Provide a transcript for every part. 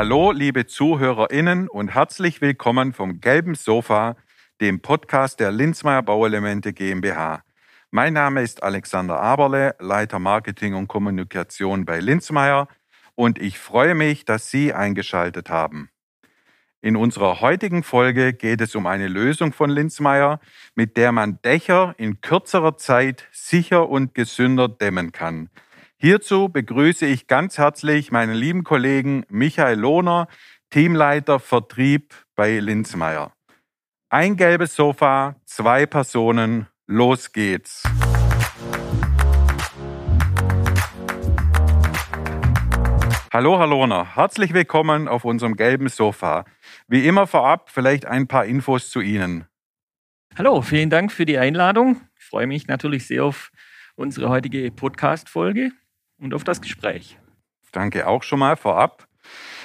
Hallo, liebe ZuhörerInnen und herzlich willkommen vom Gelben Sofa, dem Podcast der Linzmeier Bauelemente GmbH. Mein Name ist Alexander Aberle, Leiter Marketing und Kommunikation bei Linzmeier und ich freue mich, dass Sie eingeschaltet haben. In unserer heutigen Folge geht es um eine Lösung von Linzmeier, mit der man Dächer in kürzerer Zeit sicher und gesünder dämmen kann. Hierzu begrüße ich ganz herzlich meinen lieben Kollegen Michael Lohner, Teamleiter Vertrieb bei Linzmeier. Ein gelbes Sofa, zwei Personen, los geht's. Hallo, Herr Lohner, herzlich willkommen auf unserem gelben Sofa. Wie immer vorab vielleicht ein paar Infos zu Ihnen. Hallo, vielen Dank für die Einladung. Ich freue mich natürlich sehr auf unsere heutige Podcast-Folge und auf das Gespräch. Danke auch schon mal vorab.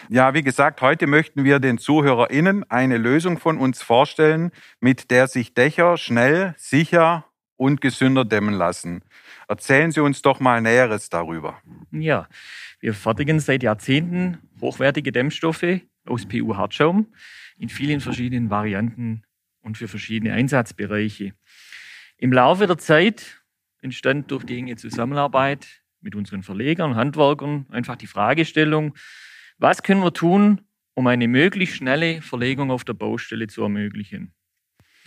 Ja, wie gesagt, heute möchten wir den ZuhörerInnen eine Lösung von uns vorstellen, mit der sich Dächer schnell, sicher und gesünder dämmen lassen. Erzählen Sie uns doch mal Näheres darüber. Ja, wir fertigen seit Jahrzehnten hochwertige Dämmstoffe aus PU-Hartschaum in vielen verschiedenen Varianten und für verschiedene Einsatzbereiche. Im Laufe der Zeit entstand durch die enge Zusammenarbeit mit unseren Verlegern, Handwerkern einfach die Fragestellung, was können wir tun, um eine möglichst schnelle Verlegung auf der Baustelle zu ermöglichen?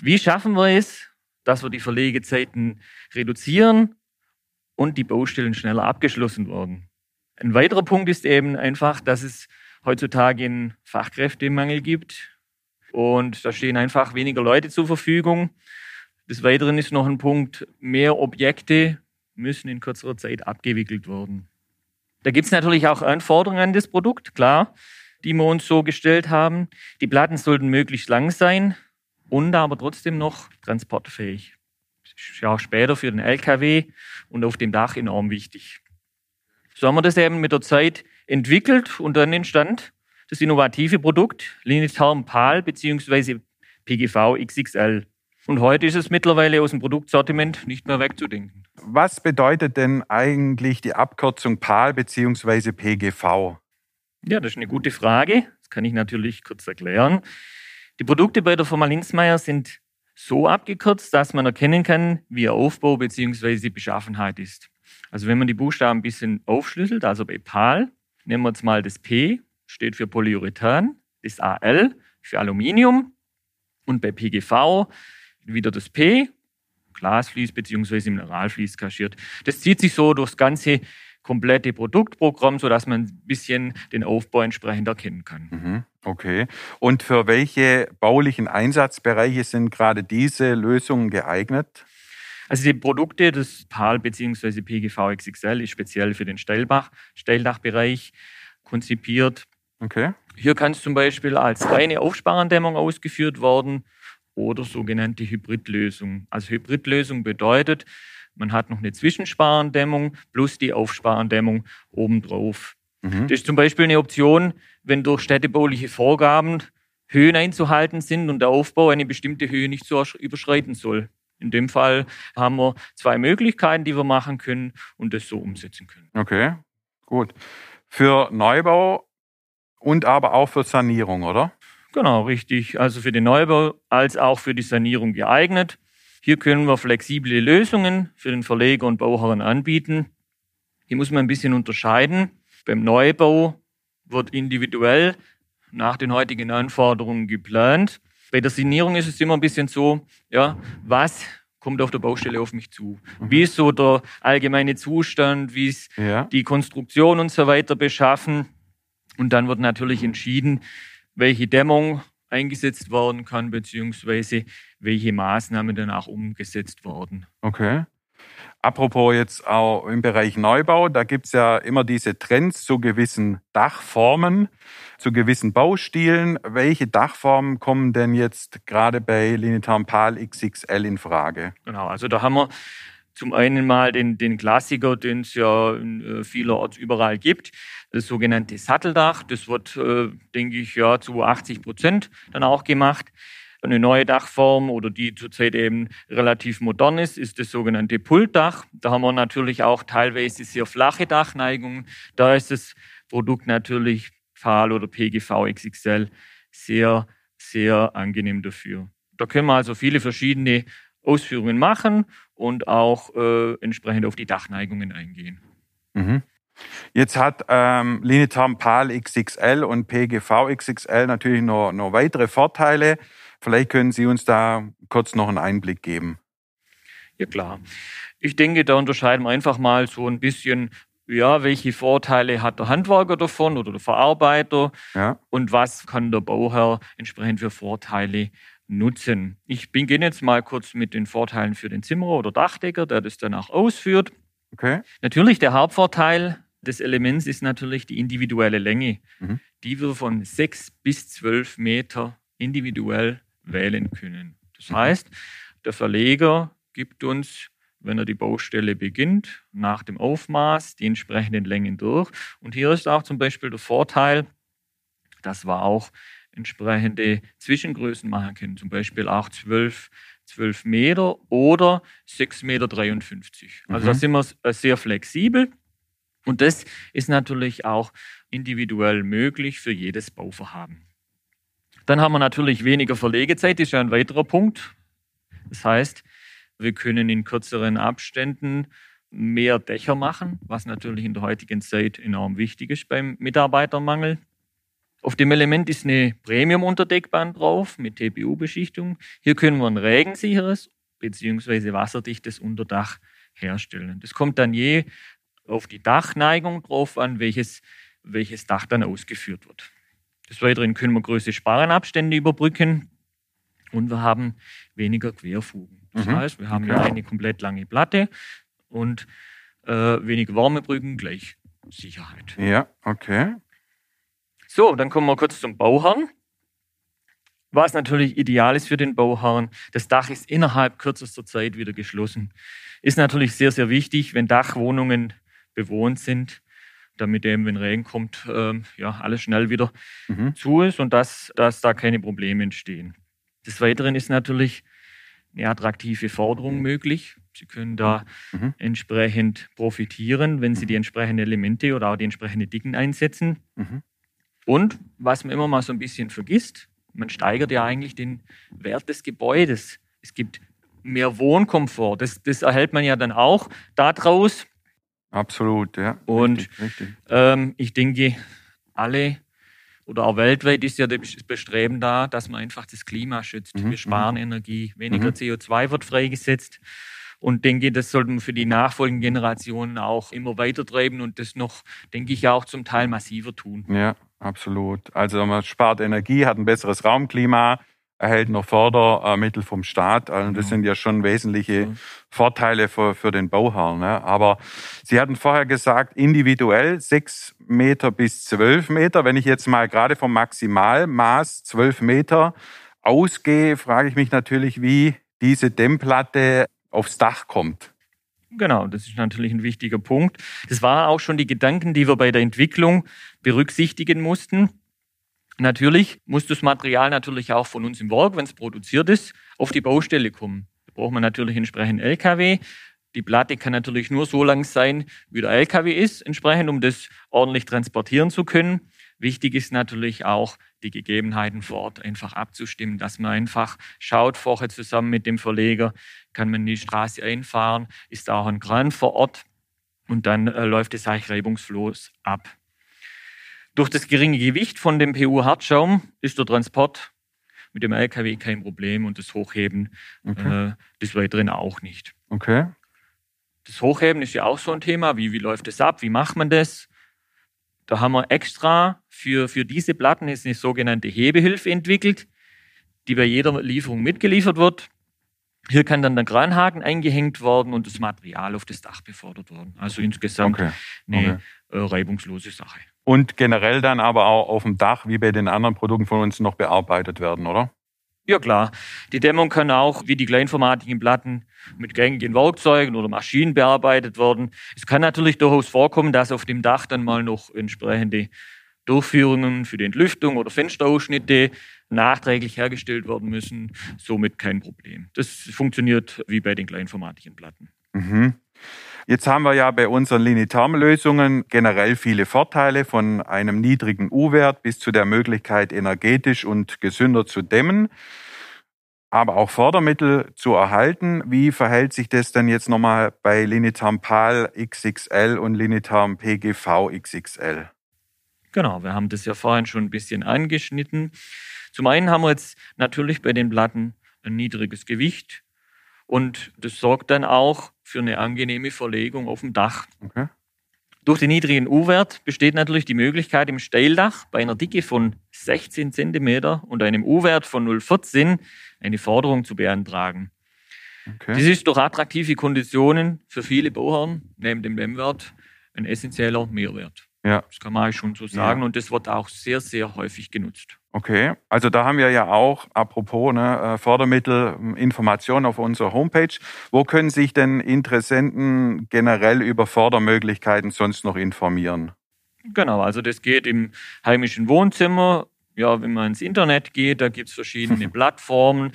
Wie schaffen wir es, dass wir die Verlegezeiten reduzieren und die Baustellen schneller abgeschlossen werden? Ein weiterer Punkt ist eben einfach, dass es heutzutage einen Fachkräftemangel gibt. Und da stehen einfach weniger Leute zur Verfügung. Des Weiteren ist noch ein Punkt, mehr Objekte müssen in kürzerer Zeit abgewickelt werden. Da gibt es natürlich auch Anforderungen an das Produkt, klar, die wir uns so gestellt haben. Die Platten sollten möglichst lang sein und aber trotzdem noch transportfähig. Ist ja auch später für den LKW und auf dem Dach enorm wichtig. So haben wir das eben mit der Zeit entwickelt und dann entstand das innovative Produkt Linitherm PAL bzw. PGV XXL. Und heute ist es mittlerweile aus dem Produktsortiment nicht mehr wegzudenken. Was bedeutet denn eigentlich die Abkürzung PAL bzw. PGV? Ja, das ist eine gute Frage. Das kann ich natürlich kurz erklären. Die Produkte bei der Firma Linzmeier sind so abgekürzt, dass man erkennen kann, wie ihr Aufbau bzw. Beschaffenheit ist. Also wenn man die Buchstaben ein bisschen aufschlüsselt, also bei PAL, nehmen wir jetzt mal das P, steht für Polyurethan, das AL für Aluminium und bei PGV wieder das P, Glasflies bzw. Mineralflies kaschiert. Das zieht sich so durchs ganze komplette Produktprogramm, sodass man ein bisschen den Aufbau entsprechend erkennen kann. Mhm, okay. Und für welche baulichen Einsatzbereiche sind gerade diese Lösungen geeignet? Also die Produkte des PAL bzw. PGV XXL ist speziell für den Steilbach, Steildachbereich konzipiert. Okay. Hier kann es zum Beispiel als reine Aufsparendämmung ausgeführt werden oder sogenannte Hybridlösung. Also Hybridlösung bedeutet, man hat noch eine Zwischensparendämmung plus die Aufsparendämmung obendrauf. Mhm. Das ist zum Beispiel eine Option, wenn durch städtebauliche Vorgaben Höhen einzuhalten sind und der Aufbau eine bestimmte Höhe nicht so überschreiten soll. In dem Fall haben wir zwei Möglichkeiten, die wir machen können und das so umsetzen können. Okay, gut. Für Neubau und aber auch für Sanierung, oder? Genau, richtig. Also für den Neubau als auch für die Sanierung geeignet. Hier können wir flexible Lösungen für den Verleger und Bauherren anbieten. Hier muss man ein bisschen unterscheiden. Beim Neubau wird individuell nach den heutigen Anforderungen geplant. Bei der Sanierung ist es immer ein bisschen so, ja, was kommt auf der Baustelle auf mich zu? Mhm. Wie ist so der allgemeine Zustand? Wie ist ja. die Konstruktion und so weiter beschaffen? Und dann wird natürlich entschieden, welche Dämmung eingesetzt werden kann, beziehungsweise welche Maßnahmen danach umgesetzt werden. Okay. Apropos jetzt auch im Bereich Neubau, da gibt es ja immer diese Trends zu gewissen Dachformen, zu gewissen Baustilen. Welche Dachformen kommen denn jetzt gerade bei Linitarm Pal XXL in Frage? Genau, also da haben wir zum einen mal den, den Klassiker, den es ja äh, vielerorts überall gibt, das sogenannte Satteldach. Das wird, äh, denke ich, ja zu 80 Prozent dann auch gemacht. Eine neue Dachform oder die zurzeit eben relativ modern ist, ist das sogenannte Pultdach. Da haben wir natürlich auch teilweise sehr flache Dachneigungen. Da ist das Produkt natürlich PFAL oder PGV XXL sehr, sehr angenehm dafür. Da können wir also viele verschiedene Ausführungen machen und auch äh, entsprechend auf die Dachneigungen eingehen. Mhm. Jetzt hat ähm, Linitarm PAL XXL und PGV XXL natürlich noch, noch weitere Vorteile. Vielleicht können Sie uns da kurz noch einen Einblick geben. Ja klar. Ich denke, da unterscheiden wir einfach mal so ein bisschen, ja, welche Vorteile hat der Handwerker davon oder der Verarbeiter ja. und was kann der Bauherr entsprechend für Vorteile nutzen. Ich beginne jetzt mal kurz mit den Vorteilen für den Zimmerer oder Dachdecker, der das danach ausführt. Okay. Natürlich der Hauptvorteil des Elements ist natürlich die individuelle Länge, mhm. die wir von 6 bis 12 Meter individuell wählen können. Das mhm. heißt, der Verleger gibt uns, wenn er die Baustelle beginnt, nach dem Aufmaß die entsprechenden Längen durch. Und hier ist auch zum Beispiel der Vorteil, dass wir auch entsprechende Zwischengrößen machen können, zum Beispiel auch 12, 12 Meter oder 6,53 Meter. Also mhm. da sind wir äh, sehr flexibel. Und das ist natürlich auch individuell möglich für jedes Bauvorhaben. Dann haben wir natürlich weniger Verlegezeit, das ist ja ein weiterer Punkt. Das heißt, wir können in kürzeren Abständen mehr Dächer machen, was natürlich in der heutigen Zeit enorm wichtig ist beim Mitarbeitermangel. Auf dem Element ist eine Premium-Unterdeckband drauf mit TPU-Beschichtung. Hier können wir ein regensicheres bzw. wasserdichtes Unterdach herstellen. Das kommt dann je auf die Dachneigung drauf an, welches, welches Dach dann ausgeführt wird. Des Weiteren können wir größere Sparrenabstände überbrücken und wir haben weniger Querfugen. Das mhm. heißt, wir haben ja eine komplett lange Platte und äh, weniger Wärmebrücken gleich Sicherheit. Ja, okay. So, dann kommen wir kurz zum Bauherrn. Was natürlich ideal ist für den Bauherrn, das Dach ist innerhalb kürzester Zeit wieder geschlossen. Ist natürlich sehr, sehr wichtig, wenn Dachwohnungen bewohnt sind, damit eben, wenn Regen kommt, äh, ja, alles schnell wieder mhm. zu ist und dass, dass da keine Probleme entstehen. Des Weiteren ist natürlich eine attraktive Forderung möglich. Sie können da mhm. entsprechend profitieren, wenn Sie die entsprechenden Elemente oder auch die entsprechenden Dicken einsetzen. Mhm. Und was man immer mal so ein bisschen vergisst, man steigert ja eigentlich den Wert des Gebäudes. Es gibt mehr Wohnkomfort. Das, das erhält man ja dann auch daraus. Absolut, ja. Und richtig, richtig. Ähm, ich denke, alle oder auch weltweit ist ja das Bestreben da, dass man einfach das Klima schützt. Mhm. Wir sparen mhm. Energie, weniger mhm. CO2 wird freigesetzt. Und denke, das sollten wir für die nachfolgenden Generationen auch immer weiter treiben und das noch, denke ich, auch zum Teil massiver tun. Ja, absolut. Also man spart Energie, hat ein besseres Raumklima, erhält noch Fördermittel vom Staat. Also das genau. sind ja schon wesentliche so. Vorteile für, für den Bauherrn. Ne? Aber Sie hatten vorher gesagt, individuell sechs Meter bis zwölf Meter. Wenn ich jetzt mal gerade vom Maximalmaß zwölf Meter ausgehe, frage ich mich natürlich, wie diese Dämmplatte aufs Dach kommt. Genau, das ist natürlich ein wichtiger Punkt. Das waren auch schon die Gedanken, die wir bei der Entwicklung berücksichtigen mussten. Natürlich muss das Material natürlich auch von uns im Werk, wenn es produziert ist, auf die Baustelle kommen. Da braucht man natürlich entsprechend LKW. Die Platte kann natürlich nur so lang sein, wie der LKW ist, entsprechend, um das ordentlich transportieren zu können. Wichtig ist natürlich auch, die Gegebenheiten vor Ort einfach abzustimmen, dass man einfach schaut, vorher zusammen mit dem Verleger, kann man die Straße einfahren, ist auch ein Kran vor Ort und dann äh, läuft es eigentlich reibungslos ab. Durch das geringe Gewicht von dem PU-Hartschaum ist der Transport mit dem LKW kein Problem und das Hochheben okay. äh, des Weiteren auch nicht. Okay. Das Hochheben ist ja auch so ein Thema. Wie, wie läuft das ab? Wie macht man das? Da haben wir extra für, für diese Platten ist eine sogenannte Hebehilfe entwickelt, die bei jeder Lieferung mitgeliefert wird. Hier kann dann der Kranhaken eingehängt werden und das Material auf das Dach befördert werden. Also insgesamt okay. eine okay. Äh, reibungslose Sache. Und generell dann aber auch auf dem Dach, wie bei den anderen Produkten von uns, noch bearbeitet werden, oder? Ja klar. Die Dämmung kann auch, wie die kleinformatigen Platten, mit gängigen Werkzeugen oder Maschinen bearbeitet werden. Es kann natürlich durchaus vorkommen, dass auf dem Dach dann mal noch entsprechende Durchführungen für die Entlüftung oder Fensterausschnitte nachträglich hergestellt werden müssen. Somit kein Problem. Das funktioniert wie bei den kleinformatigen Platten. Mhm. Jetzt haben wir ja bei unseren Linitherm-Lösungen generell viele Vorteile von einem niedrigen U-Wert bis zu der Möglichkeit, energetisch und gesünder zu dämmen, aber auch Fördermittel zu erhalten. Wie verhält sich das denn jetzt nochmal bei Linitherm PAL XXL und Linitherm PGV XXL? Genau, wir haben das ja vorhin schon ein bisschen angeschnitten. Zum einen haben wir jetzt natürlich bei den Platten ein niedriges Gewicht und das sorgt dann auch für eine angenehme Verlegung auf dem Dach. Okay. Durch den niedrigen U-Wert besteht natürlich die Möglichkeit, im Steildach bei einer Dicke von 16 cm und einem U-Wert von 0,14 eine Forderung zu beantragen. Okay. Das ist durch attraktive Konditionen für viele Bauherren neben dem M-Wert ein essentieller Mehrwert. Ja. Das kann man eigentlich schon so sagen ja. und das wird auch sehr, sehr häufig genutzt. Okay, also da haben wir ja auch, apropos ne, äh, Fördermittel, Informationen auf unserer Homepage. Wo können sich denn Interessenten generell über Fördermöglichkeiten sonst noch informieren? Genau, also das geht im heimischen Wohnzimmer. Ja, wenn man ins Internet geht, da gibt es verschiedene Plattformen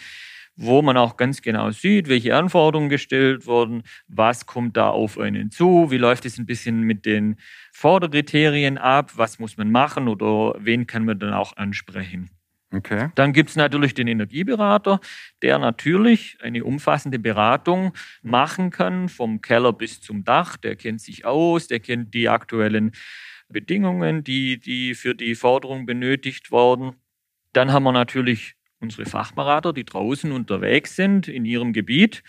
wo man auch ganz genau sieht, welche Anforderungen gestellt wurden, was kommt da auf einen zu, wie läuft es ein bisschen mit den Forderkriterien ab, was muss man machen oder wen kann man dann auch ansprechen. Okay. Dann gibt es natürlich den Energieberater, der natürlich eine umfassende Beratung machen kann, vom Keller bis zum Dach. Der kennt sich aus, der kennt die aktuellen Bedingungen, die, die für die Forderung benötigt wurden. Dann haben wir natürlich unsere Fachberater, die draußen unterwegs sind in ihrem Gebiet.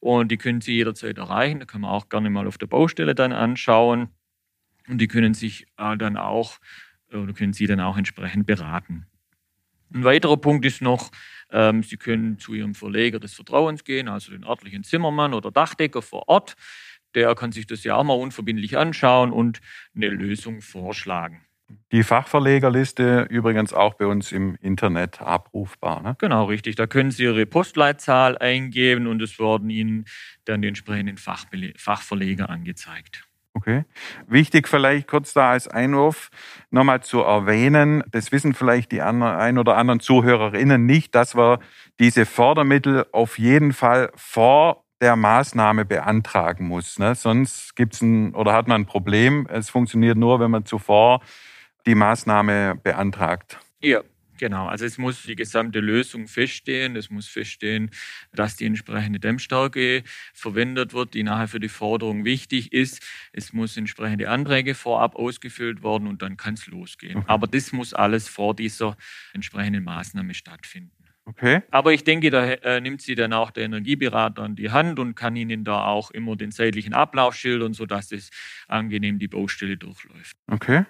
Und die können Sie jederzeit erreichen. Da kann man auch gerne mal auf der Baustelle dann anschauen. Und die können sich äh, dann auch, oder können Sie dann auch entsprechend beraten. Ein weiterer Punkt ist noch, ähm, Sie können zu Ihrem Verleger des Vertrauens gehen, also den örtlichen Zimmermann oder Dachdecker vor Ort. Der kann sich das ja auch mal unverbindlich anschauen und eine Lösung vorschlagen. Die Fachverlegerliste übrigens auch bei uns im Internet abrufbar. Ne? Genau, richtig. Da können Sie Ihre Postleitzahl eingeben und es werden Ihnen dann die entsprechenden Fachverleger angezeigt. Okay. Wichtig vielleicht kurz da als Einwurf nochmal zu erwähnen, das wissen vielleicht die ein oder anderen Zuhörerinnen nicht, dass wir diese Fördermittel auf jeden Fall vor der Maßnahme beantragen muss. Ne? Sonst gibt's ein oder hat man ein Problem. Es funktioniert nur, wenn man zuvor die Maßnahme beantragt. Ja, Genau, also es muss die gesamte Lösung feststehen. Es muss feststehen, dass die entsprechende Dämmstärke verwendet wird, die nachher für die Forderung wichtig ist. Es muss entsprechende Anträge vorab ausgefüllt werden und dann kann es losgehen. Okay. Aber das muss alles vor dieser entsprechenden Maßnahme stattfinden. Okay. Aber ich denke, da äh, nimmt sie dann auch der Energieberater an die Hand und kann Ihnen da auch immer den zeitlichen Ablauf schildern, sodass es angenehm die Baustelle durchläuft. Okay.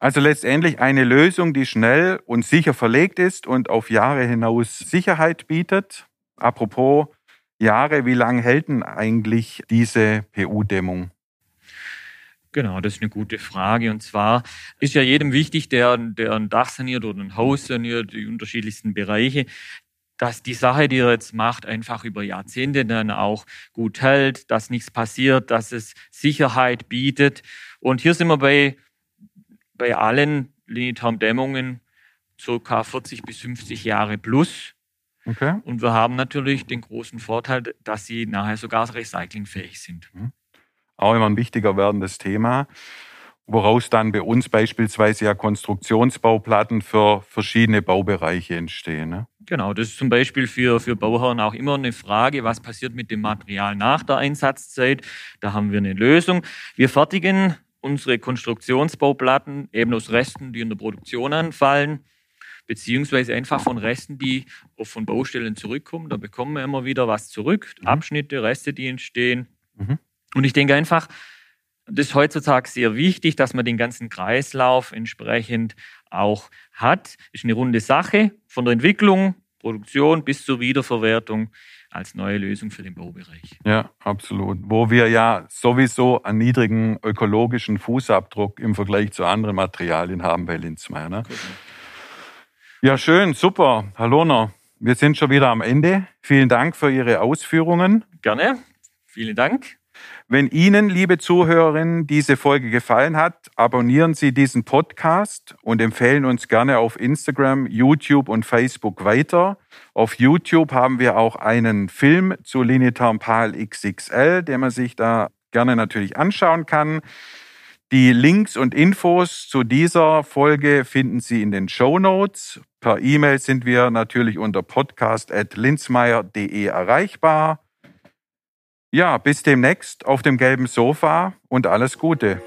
Also letztendlich eine Lösung, die schnell und sicher verlegt ist und auf Jahre hinaus Sicherheit bietet. Apropos Jahre, wie lange hält denn eigentlich diese PU-Dämmung? Genau, das ist eine gute Frage. Und zwar ist ja jedem wichtig, der, der ein Dach saniert oder ein Haus saniert, die unterschiedlichsten Bereiche, dass die Sache, die er jetzt macht, einfach über Jahrzehnte dann auch gut hält, dass nichts passiert, dass es Sicherheit bietet. Und hier sind wir bei bei allen Linitarm-Dämmungen ca. 40 bis 50 Jahre plus. Okay. Und wir haben natürlich den großen Vorteil, dass sie nachher sogar recyclingfähig sind. Mhm. Auch immer ein wichtiger werdendes Thema, woraus dann bei uns beispielsweise ja Konstruktionsbauplatten für verschiedene Baubereiche entstehen. Ne? Genau, das ist zum Beispiel für, für Bauherren auch immer eine Frage, was passiert mit dem Material nach der Einsatzzeit. Da haben wir eine Lösung. Wir fertigen unsere Konstruktionsbauplatten eben aus Resten, die in der Produktion anfallen, beziehungsweise einfach von Resten, die von Baustellen zurückkommen. Da bekommen wir immer wieder was zurück. Abschnitte, Reste, die entstehen. Mhm. Und ich denke einfach, das ist heutzutage sehr wichtig, dass man den ganzen Kreislauf entsprechend auch hat. Ist eine runde Sache von der Entwicklung, Produktion bis zur Wiederverwertung als neue Lösung für den Baubereich. Ja, absolut. Wo wir ja sowieso einen niedrigen ökologischen Fußabdruck im Vergleich zu anderen Materialien haben bei Linzmeier. Ne? Ja, schön, super. Herr Lohner, wir sind schon wieder am Ende. Vielen Dank für Ihre Ausführungen. Gerne. Vielen Dank. Wenn Ihnen, liebe Zuhörerinnen, diese Folge gefallen hat, abonnieren Sie diesen Podcast und empfehlen uns gerne auf Instagram, YouTube und Facebook weiter. Auf YouTube haben wir auch einen Film zu Linitarm Pal XXL, den man sich da gerne natürlich anschauen kann. Die Links und Infos zu dieser Folge finden Sie in den Show Notes. Per E-Mail sind wir natürlich unter podcast.linzmeier.de erreichbar. Ja, bis demnächst auf dem gelben Sofa und alles Gute.